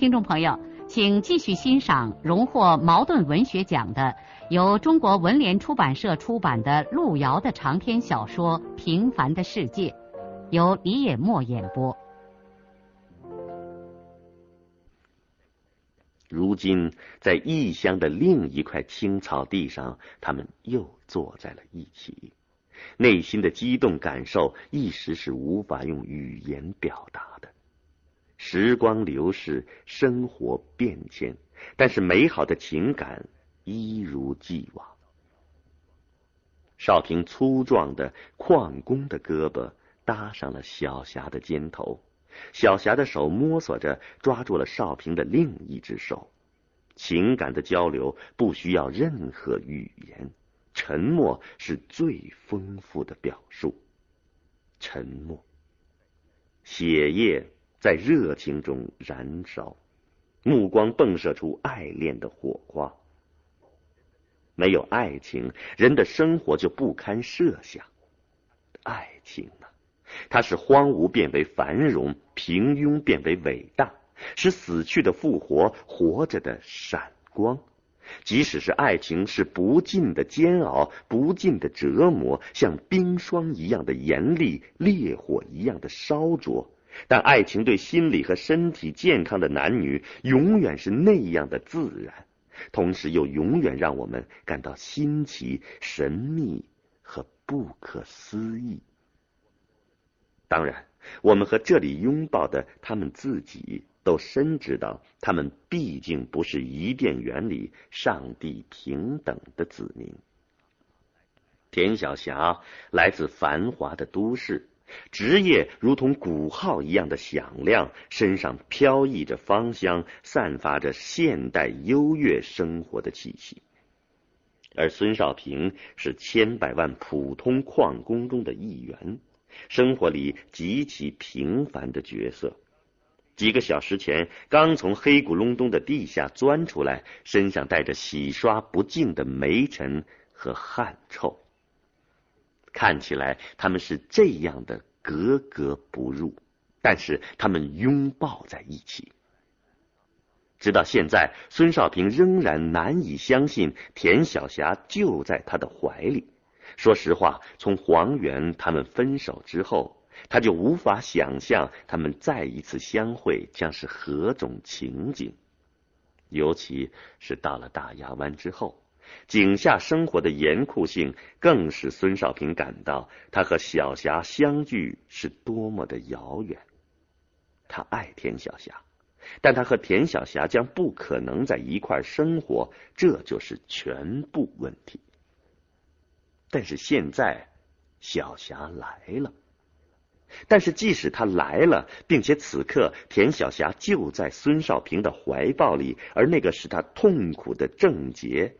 听众朋友，请继续欣赏荣获茅盾文学奖的、由中国文联出版社出版的路遥的长篇小说《平凡的世界》，由李野墨演播。如今，在异乡的另一块青草地上，他们又坐在了一起，内心的激动感受一时是无法用语言表达的。时光流逝，生活变迁，但是美好的情感一如既往。少平粗壮的矿工的胳膊搭上了小霞的肩头，小霞的手摸索着抓住了少平的另一只手。情感的交流不需要任何语言，沉默是最丰富的表述。沉默，血液。在热情中燃烧，目光迸射出爱恋的火花。没有爱情，人的生活就不堪设想。爱情呢？它使荒芜变为繁荣，平庸变为伟大，使死去的复活，活着的闪光。即使是爱情，是不尽的煎熬，不尽的折磨，像冰霜一样的严厉，烈火一样的烧灼。但爱情对心理和身体健康的男女，永远是那样的自然，同时又永远让我们感到新奇、神秘和不可思议。当然，我们和这里拥抱的他们自己，都深知道，他们毕竟不是伊甸园里上帝平等的子民。田晓霞来自繁华的都市。职业如同鼓号一样的响亮，身上飘逸着芳香，散发着现代优越生活的气息。而孙少平是千百万普通矿工中的一员，生活里极其平凡的角色。几个小时前刚从黑咕隆咚的地下钻出来，身上带着洗刷不尽的煤尘和汗臭。看起来他们是这样的格格不入，但是他们拥抱在一起。直到现在，孙少平仍然难以相信田晓霞就在他的怀里。说实话，从黄源他们分手之后，他就无法想象他们再一次相会将是何种情景，尤其是到了大牙湾之后。井下生活的严酷性，更使孙少平感到他和小霞相聚是多么的遥远。他爱田小霞，但他和田小霞将不可能在一块生活，这就是全部问题。但是现在，小霞来了。但是即使她来了，并且此刻田小霞就在孙少平的怀抱里，而那个使他痛苦的症结。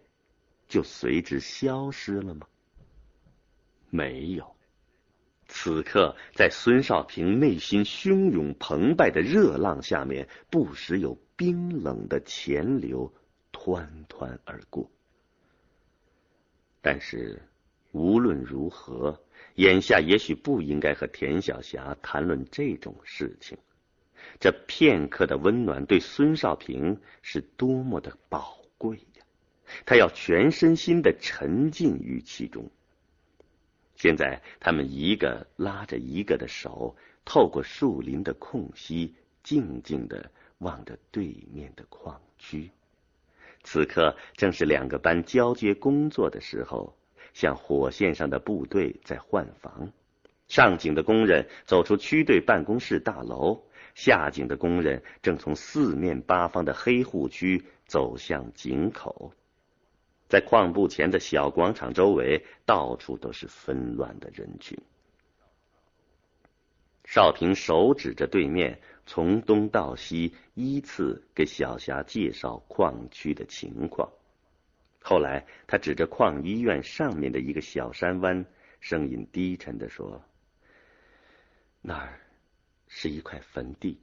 就随之消失了吗？没有。此刻，在孙少平内心汹涌澎湃的热浪下面，不时有冰冷的钱流湍湍而过。但是，无论如何，眼下也许不应该和田晓霞谈论这种事情。这片刻的温暖，对孙少平是多么的宝贵。他要全身心的沉浸于其中。现在，他们一个拉着一个的手，透过树林的空隙，静静的望着对面的矿区。此刻正是两个班交接工作的时候，像火线上的部队在换防。上井的工人走出区队办公室大楼，下井的工人正从四面八方的黑户区走向井口。在矿部前的小广场周围，到处都是纷乱的人群。少平手指着对面，从东到西依次给小霞介绍矿区的情况。后来，他指着矿医院上面的一个小山湾，声音低沉的说：“那儿是一块坟地，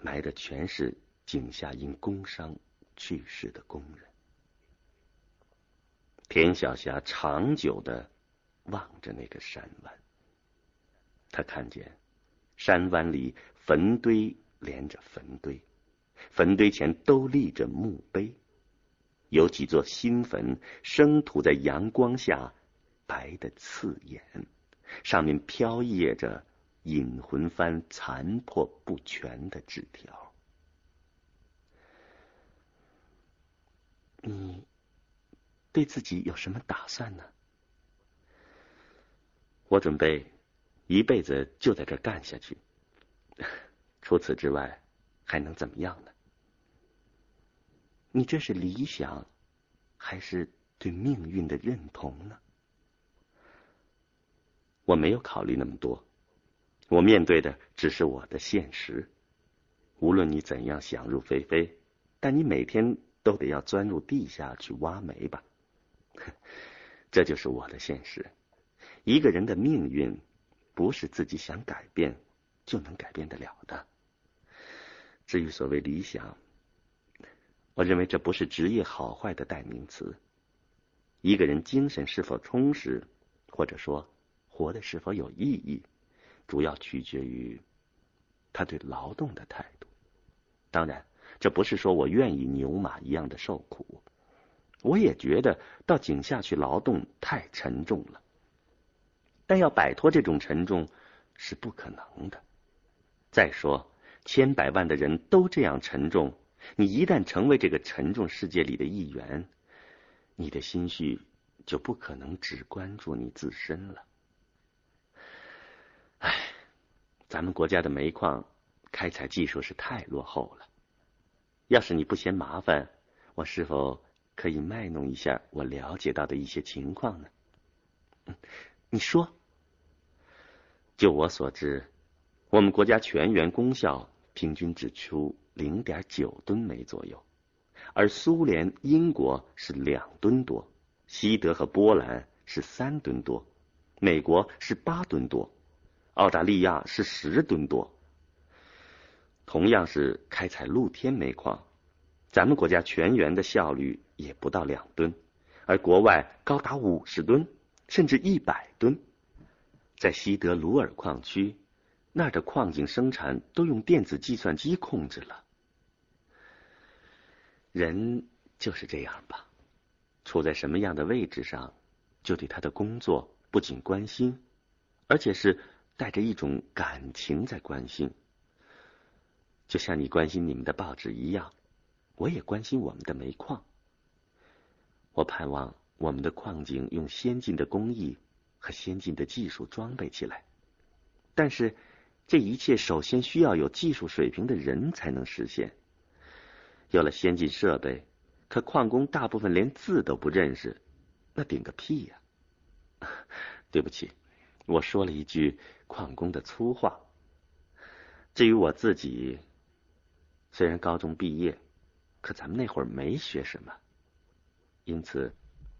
埋的全是井下因工伤去世的工人。”田小霞长久的望着那个山湾，他看见山湾里坟堆连着坟堆，坟堆前都立着墓碑。有几座新坟，生土在阳光下白的刺眼，上面飘曳着引魂幡残破不全的纸条。你对自己有什么打算呢？我准备一辈子就在这干下去，除此之外还能怎么样呢？你这是理想，还是对命运的认同呢？我没有考虑那么多，我面对的只是我的现实。无论你怎样想入非非，但你每天都得要钻入地下去挖煤吧？这就是我的现实。一个人的命运，不是自己想改变就能改变得了的。至于所谓理想，我认为这不是职业好坏的代名词。一个人精神是否充实，或者说活的是否有意义，主要取决于他对劳动的态度。当然，这不是说我愿意牛马一样的受苦，我也觉得到井下去劳动太沉重了。但要摆脱这种沉重是不可能的。再说，千百万的人都这样沉重。你一旦成为这个沉重世界里的一员，你的心绪就不可能只关注你自身了。唉，咱们国家的煤矿开采技术是太落后了。要是你不嫌麻烦，我是否可以卖弄一下我了解到的一些情况呢？你说。就我所知，我们国家全员功效平均只出。零点九吨煤左右，而苏联、英国是两吨多，西德和波兰是三吨多，美国是八吨多，澳大利亚是十吨多。同样是开采露天煤矿，咱们国家全员的效率也不到两吨，而国外高达五十吨，甚至一百吨。在西德鲁尔矿区，那儿的矿井生产都用电子计算机控制了。人就是这样吧，处在什么样的位置上，就对他的工作不仅关心，而且是带着一种感情在关心。就像你关心你们的报纸一样，我也关心我们的煤矿。我盼望我们的矿井用先进的工艺和先进的技术装备起来，但是这一切首先需要有技术水平的人才能实现。有了先进设备，可矿工大部分连字都不认识，那顶个屁呀！对不起，我说了一句矿工的粗话。至于我自己，虽然高中毕业，可咱们那会儿没学什么，因此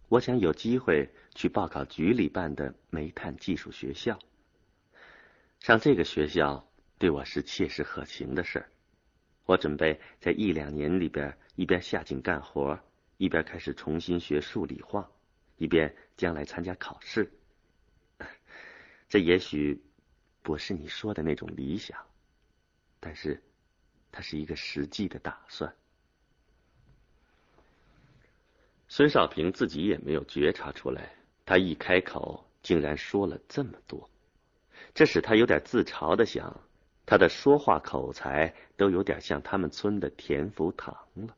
我想有机会去报考局里办的煤炭技术学校。上这个学校对我是切实可行的事儿。我准备在一两年里边，一边下井干活，一边开始重新学数理化，一边将来参加考试。这也许不是你说的那种理想，但是它是一个实际的打算。孙少平自己也没有觉察出来，他一开口竟然说了这么多，这使他有点自嘲的想。他的说话口才都有点像他们村的田福堂了。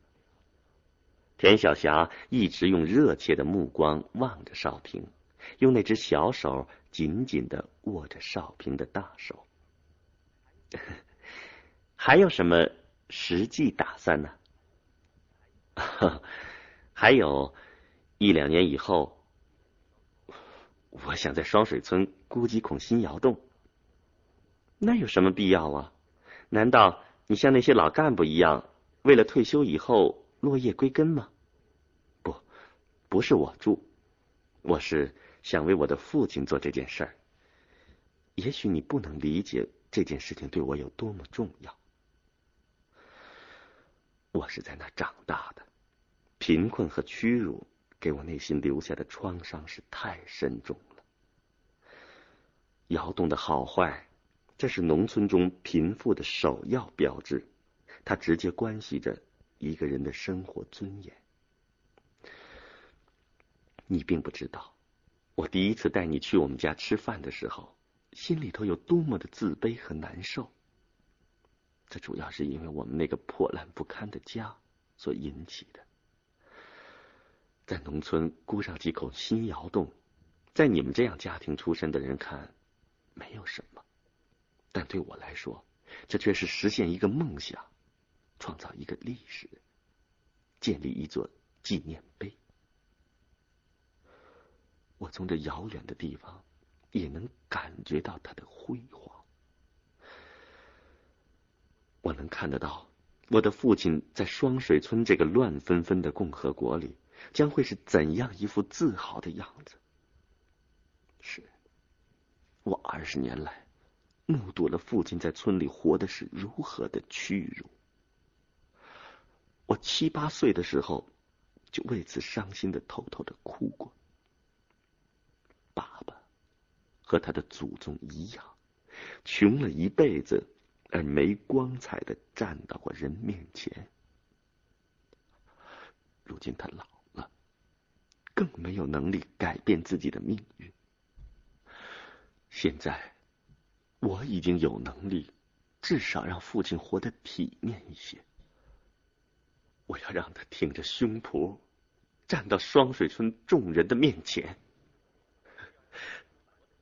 田小霞一直用热切的目光望着少平，用那只小手紧紧的握着少平的大手。还有什么实际打算呢？哈 还有一两年以后，我想在双水村估几孔新窑洞。那有什么必要啊？难道你像那些老干部一样，为了退休以后落叶归根吗？不，不是我住，我是想为我的父亲做这件事儿。也许你不能理解这件事情对我有多么重要。我是在那长大的，贫困和屈辱给我内心留下的创伤是太深重了。窑洞的好坏，这是农村中贫富的首要标志，它直接关系着一个人的生活尊严。你并不知道，我第一次带你去我们家吃饭的时候，心里头有多么的自卑和难受。这主要是因为我们那个破烂不堪的家所引起的。在农村雇上几口新窑洞，在你们这样家庭出身的人看，没有什么；但对我来说，这却是实现一个梦想，创造一个历史，建立一座纪念碑。我从这遥远的地方，也能感觉到它的辉煌。我能看得到，我的父亲在双水村这个乱纷纷的共和国里，将会是怎样一副自豪的样子。是，我二十年来目睹了父亲在村里活的是如何的屈辱。我七八岁的时候，就为此伤心的偷偷的哭过。爸爸和他的祖宗一样，穷了一辈子。而没光彩的站到过人面前，如今他老，更没有能力改变自己的命运。现在，我已经有能力，至少让父亲活得体面一些。我要让他挺着胸脯，站到双水村众人的面前。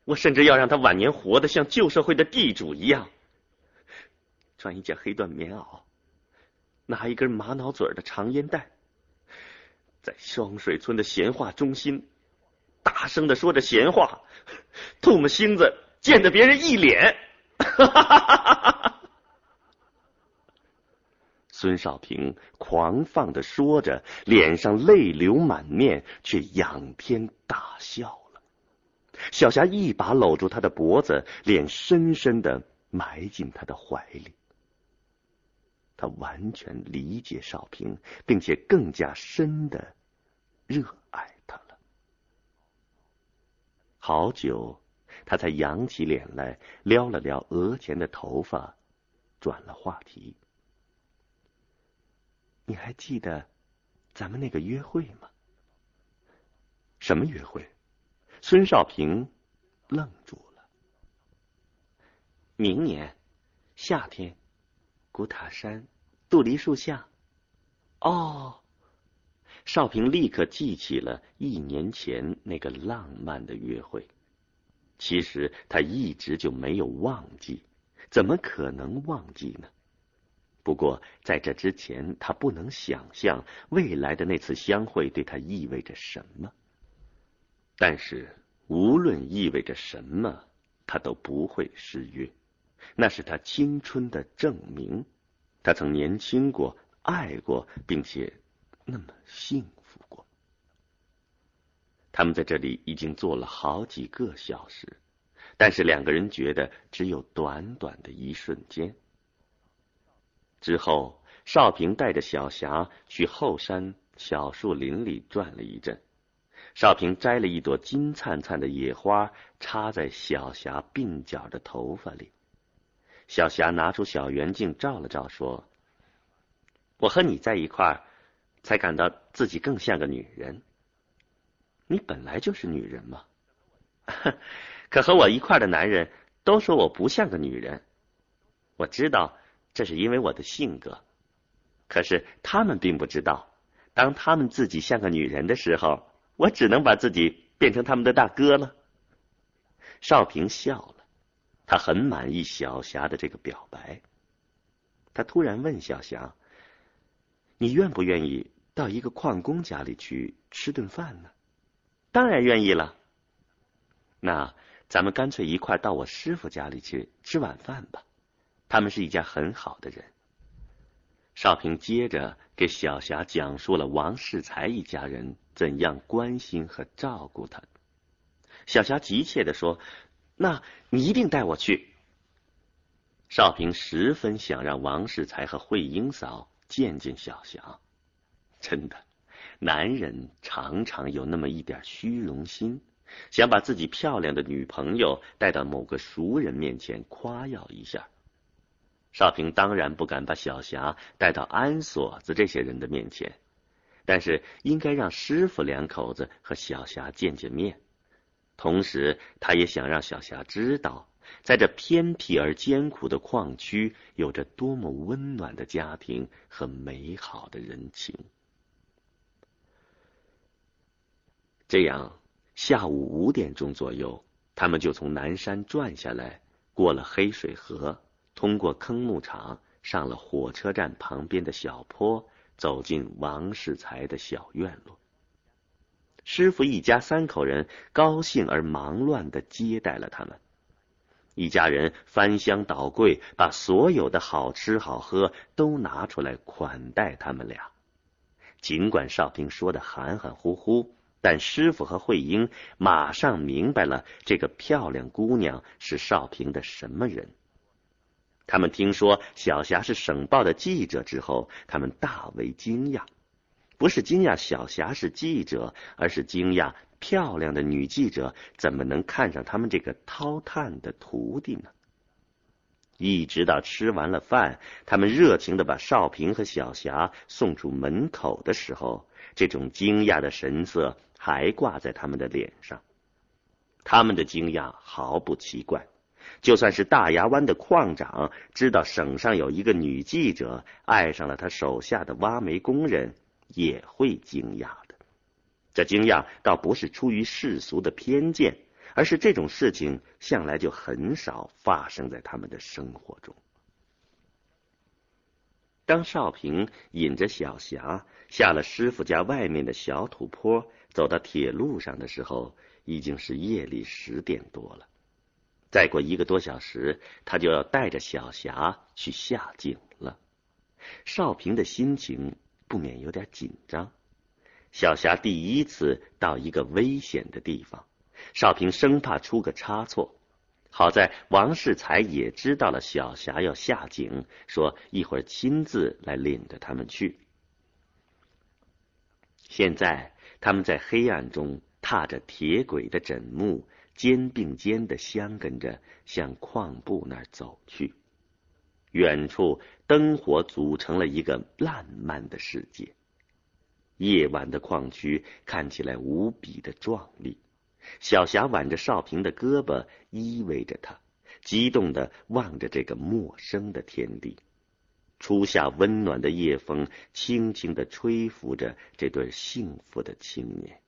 我甚至要让他晚年活得像旧社会的地主一样。穿一件黑缎棉袄，拿一根玛瑙嘴的长烟袋，在双水村的闲话中心，大声的说着闲话，唾沫星子溅得别人一脸。孙少平狂放的说着，脸上泪流满面，却仰天大笑了。小霞一把搂住他的脖子，脸深深的埋进他的怀里。他完全理解少平，并且更加深的热爱他了。好久，他才扬起脸来，撩了撩额前的头发，转了话题：“你还记得咱们那个约会吗？”“什么约会？”孙少平愣住了。“明年夏天。”古塔山，杜梨树下。哦，少平立刻记起了一年前那个浪漫的约会。其实他一直就没有忘记，怎么可能忘记呢？不过在这之前，他不能想象未来的那次相会对他意味着什么。但是无论意味着什么，他都不会失约。那是他青春的证明，他曾年轻过、爱过，并且那么幸福过。他们在这里已经坐了好几个小时，但是两个人觉得只有短短的一瞬间。之后，少平带着小霞去后山小树林里转了一阵，少平摘了一朵金灿灿的野花，插在小霞鬓角的头发里。小霞拿出小圆镜照了照，说：“我和你在一块儿，才感到自己更像个女人。你本来就是女人嘛，可和我一块的男人都说我不像个女人。我知道这是因为我的性格，可是他们并不知道，当他们自己像个女人的时候，我只能把自己变成他们的大哥了。”少平笑了。他很满意小霞的这个表白。他突然问小霞：“你愿不愿意到一个矿工家里去吃顿饭呢？”“当然愿意了。”“那咱们干脆一块到我师傅家里去吃晚饭吧。他们是一家很好的人。少平接着给小霞讲述了王世才一家人怎样关心和照顾他。小霞急切的说：“那你一定带我去。”少平十分想让王世才和慧英嫂见见小霞。真的，男人常常有那么一点虚荣心。想把自己漂亮的女朋友带到某个熟人面前夸耀一下。少平当然不敢把小霞带到安锁子这些人的面前，但是应该让师傅两口子和小霞见见面。同时，他也想让小霞知道，在这偏僻而艰苦的矿区，有着多么温暖的家庭和美好的人情。这样。下午五点钟左右，他们就从南山转下来，过了黑水河，通过坑牧场，上了火车站旁边的小坡，走进王世才的小院落。师傅一家三口人高兴而忙乱的接待了他们，一家人翻箱倒柜，把所有的好吃好喝都拿出来款待他们俩。尽管少平说的含含糊糊。但师傅和慧英马上明白了这个漂亮姑娘是少平的什么人。他们听说小霞是省报的记者之后，他们大为惊讶，不是惊讶小霞是记者，而是惊讶漂亮的女记者怎么能看上他们这个掏炭的徒弟呢？一直到吃完了饭，他们热情的把少平和小霞送出门口的时候，这种惊讶的神色。还挂在他们的脸上，他们的惊讶毫不奇怪。就算是大牙湾的矿长知道省上有一个女记者爱上了他手下的挖煤工人，也会惊讶的。这惊讶倒不是出于世俗的偏见，而是这种事情向来就很少发生在他们的生活中。当少平引着小霞下了师傅家外面的小土坡。走到铁路上的时候，已经是夜里十点多了。再过一个多小时，他就要带着小霞去下井了。少平的心情不免有点紧张。小霞第一次到一个危险的地方，少平生怕出个差错。好在王世才也知道了小霞要下井，说一会儿亲自来领着他们去。现在。他们在黑暗中踏着铁轨的枕木，肩并肩的相跟着向矿部那儿走去。远处灯火组成了一个烂漫的世界。夜晚的矿区看起来无比的壮丽。小霞挽着少平的胳膊，依偎着他，激动的望着这个陌生的天地。初夏温暖的夜风，轻轻的吹拂着这对幸福的青年。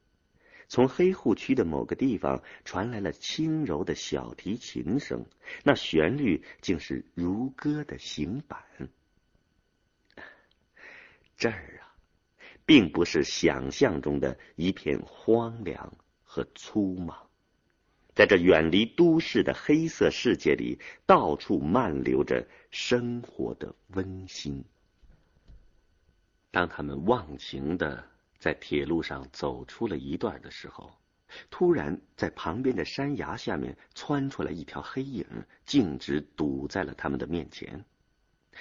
从黑户区的某个地方传来了轻柔的小提琴声，那旋律竟是如歌的行板。这儿啊，并不是想象中的一片荒凉和粗莽。在这远离都市的黑色世界里，到处漫流着生活的温馨。当他们忘情的在铁路上走出了一段的时候，突然在旁边的山崖下面窜出来一条黑影，径直堵在了他们的面前。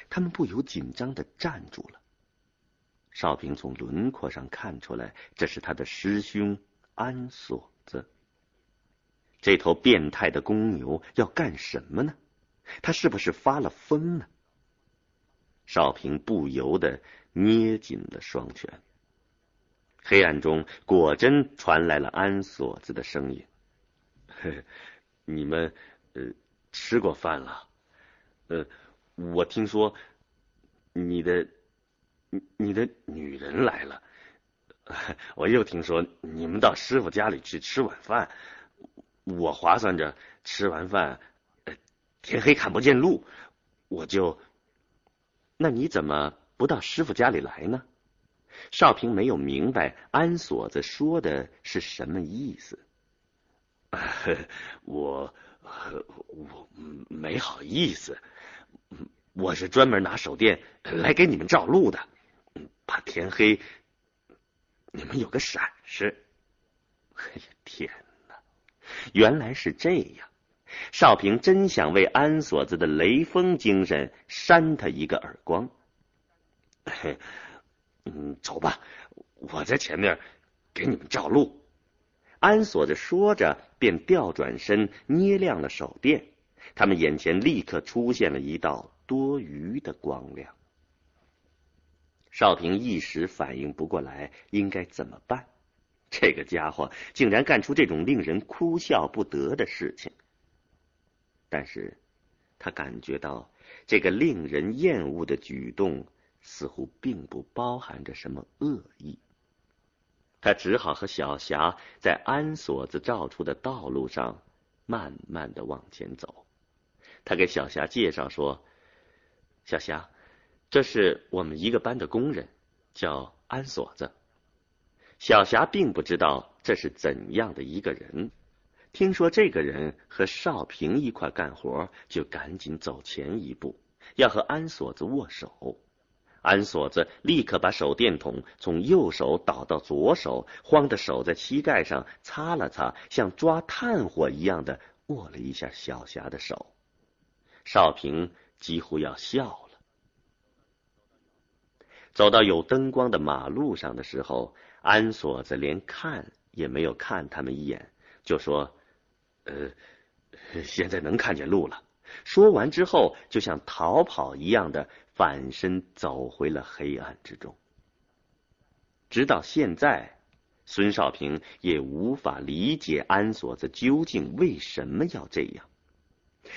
他们不由紧张的站住了。少平从轮廓上看出来，这是他的师兄安锁子。这头变态的公牛要干什么呢？他是不是发了疯呢？少平不由得捏紧了双拳。黑暗中果真传来了安锁子的声音：“ 你们呃吃过饭了？呃，我听说你的你的女人来了。我又听说你们到师傅家里去吃晚饭。”我划算着吃完饭，天黑看不见路，我就。那你怎么不到师傅家里来呢？少平没有明白安锁子说的是什么意思。我我没好意思，我是专门拿手电来给你们照路的，怕天黑你们有个闪失。哎呀，天哪！原来是这样。少平真想为安锁子的雷锋精神扇他一个耳光。嘿 嗯，走吧，我在前面给你们照路。安锁子说着，便调转身，捏亮了手电。他们眼前立刻出现了一道多余的光亮。少平一时反应不过来应该怎么办。这个家伙竟然干出这种令人哭笑不得的事情。但是，他感觉到这个令人厌恶的举动似乎并不包含着什么恶意。他只好和小霞在安锁子照出的道路上慢慢的往前走。他给小霞介绍说：“小霞，这是我们一个班的工人，叫安锁子。”小霞并不知道这是怎样的一个人。听说这个人和少平一块干活，就赶紧走前一步，要和安锁子握手。安锁子立刻把手电筒从右手倒到左手，慌的手在膝盖上擦了擦，像抓炭火一样的握了一下小霞的手。少平几乎要笑了。走到有灯光的马路上的时候，安锁子连看也没有看他们一眼，就说。呃，现在能看见路了。说完之后，就像逃跑一样的反身走回了黑暗之中。直到现在，孙少平也无法理解安锁子究竟为什么要这样。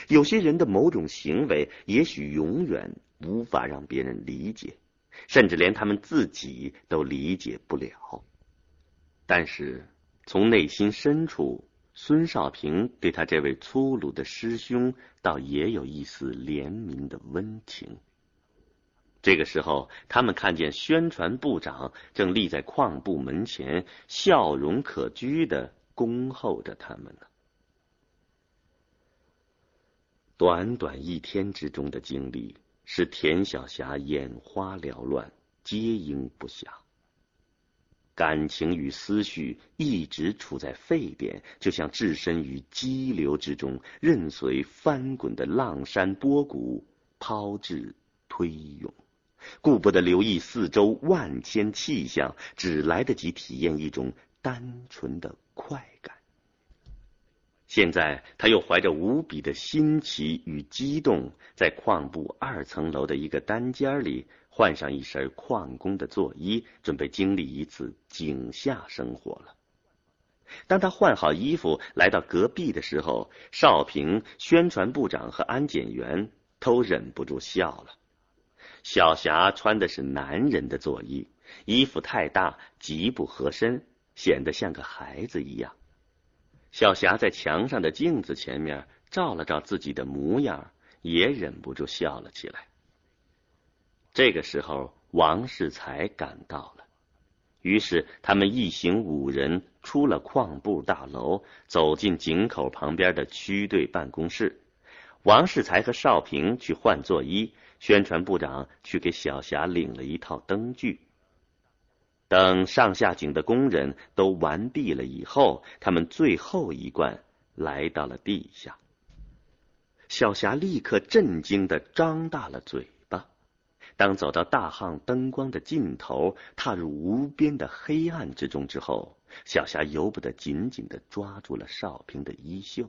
有些人的某种行为，也许永远无法让别人理解，甚至连他们自己都理解不了。但是从内心深处，孙少平对他这位粗鲁的师兄，倒也有一丝怜悯的温情。这个时候，他们看见宣传部长正立在矿部门前，笑容可掬的恭候着他们呢。短短一天之中的经历，使田小霞眼花缭乱，接应不暇。感情与思绪一直处在沸点，就像置身于激流之中，任随翻滚的浪山波谷抛掷推涌，顾不得留意四周万千气象，只来得及体验一种单纯的快感。现在，他又怀着无比的新奇与激动，在矿部二层楼的一个单间里。换上一身矿工的作衣，准备经历一次井下生活了。当他换好衣服来到隔壁的时候，少平、宣传部长和安检员都忍不住笑了。小霞穿的是男人的作衣，衣服太大，极不合身，显得像个孩子一样。小霞在墙上的镜子前面照了照自己的模样，也忍不住笑了起来。这个时候，王世才赶到了，于是他们一行五人出了矿部大楼，走进井口旁边的区队办公室。王世才和少平去换作衣，宣传部长去给小霞领了一套灯具。等上下井的工人都完毕了以后，他们最后一罐来到了地下。小霞立刻震惊的张大了嘴巴。当走到大巷灯光的尽头，踏入无边的黑暗之中之后，小霞由不得紧紧的抓住了少平的衣袖。